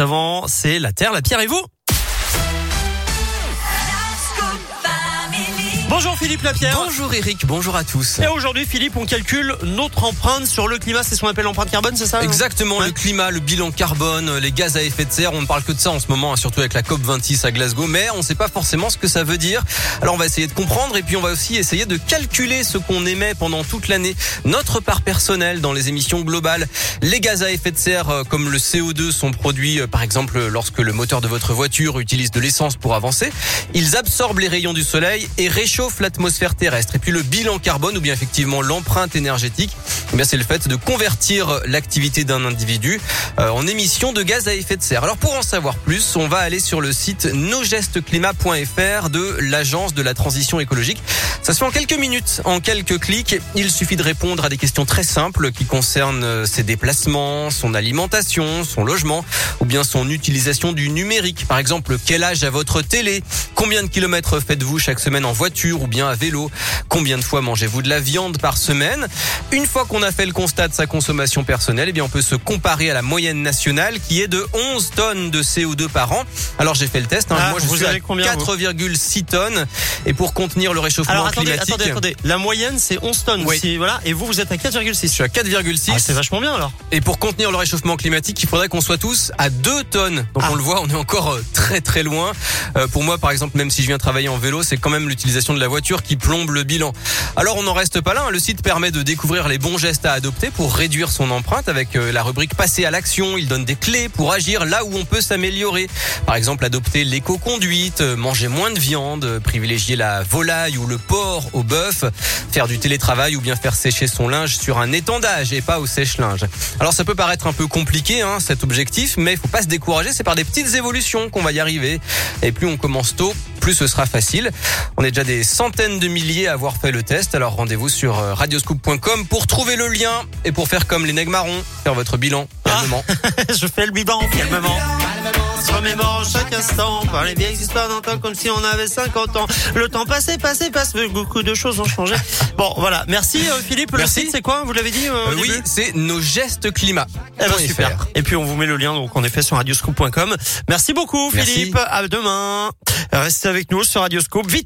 Avant, c'est la terre, la pierre et vous. Bonjour Philippe Lapierre. Bonjour Eric, bonjour à tous. Et aujourd'hui Philippe, on calcule notre empreinte sur le climat, c'est ce qu'on appelle l'empreinte carbone, c'est ça hein Exactement, Ouais. le climat, le bilan carbone, les gaz à effet de serre, on ne parle que de ça en ce moment, hein, surtout avec la COP26 à Glasgow, mais on ne sait pas forcément ce que ça veut dire. Alors on va essayer de comprendre et puis on va aussi essayer de calculer ce qu'on émet pendant toute l'année, notre part personnelle dans les émissions globales. Les gaz à effet de serre euh, comme le CO2 sont produits euh, par exemple lorsque le moteur de votre voiture utilise de l'essence pour avancer. Ils absorbent les rayons du soleil et réchauffent l'atmosphère terrestre. Et puis le bilan carbone ou bien effectivement l'empreinte énergétique, eh bien c'est le fait de convertir l'activité d'un individu euh, en émissions de gaz à effet de serre. Alors pour en savoir plus, on va aller sur le site nosgestesclimat.fr de l'agence de la transition écologique. Ça se fait en quelques minutes, en quelques clics. Il suffit de répondre à des questions très simples qui concernent euh, ses déplacements, son alimentation, son logement ou bien son utilisation du numérique. Par exemple, quel âge a votre télé? Combien de kilomètres faites-vous chaque semaine en voiture? Ou bien à vélo Combien de fois mangez-vous de la viande par semaine? Une fois qu'on a fait le constat de sa consommation personnelle, eh bien on peut se comparer à la moyenne nationale qui est de 11 tonnes de CO2 par an. Alors j'ai fait le test, hein. Ah, moi je vous suis à avez combien, vous? 4,6 tonnes et pour contenir le réchauffement Alors attendez, climatique, attendez, attendez. La moyenne c'est 11 tonnes. Oui. Si, voilà, et vous vous êtes à 4,6. je suis à 4,6 Ah, c'est vachement bien alors. et pour contenir le réchauffement climatique, il faudrait qu'on soit tous à 2 tonnes. Donc Ah. on le voit, on est encore euh, très très loin. Euh, pour moi, par exemple, même si je viens travailler en vélo, c'est quand même l'utilisation de la voiture qui plombe le bilan. Alors on n'en reste pas là. hein. Le site permet de découvrir les bons gestes à adopter pour réduire son empreinte avec euh, la rubrique passer à l'action. Il donne des clés pour agir là où on peut s'améliorer. Par exemple, adopter l'éco-conduite, euh, manger moins de viande, euh, privilégier la volaille ou le porc au bœuf, faire du télétravail ou bien faire sécher son linge sur un étendage et pas au sèche-linge. Alors ça peut paraître un peu compliqué hein, cet objectif, mais il faut pas se décourager, c'est par des petites évolutions qu'on va y arriver. Et plus on commence tôt, plus ce sera facile. On est déjà des centaines de milliers à avoir fait le test, alors rendez-vous sur euh, radioscoop.com pour trouver le lien et pour faire comme les nègres marrons, faire votre bilan calmement. je fais le bilan calmement. Se remémore chaque instant par les vieilles histoires temps comme si on avait 50 ans. Le temps passé, passé, passe. Beaucoup de choses ont changé. Bon, voilà. Merci euh, Philippe. Le Merci. site c'est quoi? Vous l'avez dit euh, Euh, oui, c'est nos gestes climat. Eh ben, super. Et puis on vous met le lien donc en effet sur radioscoop.com. Merci beaucoup Merci. Philippe. À demain. Restez avec nous sur Radioscoop. Vite.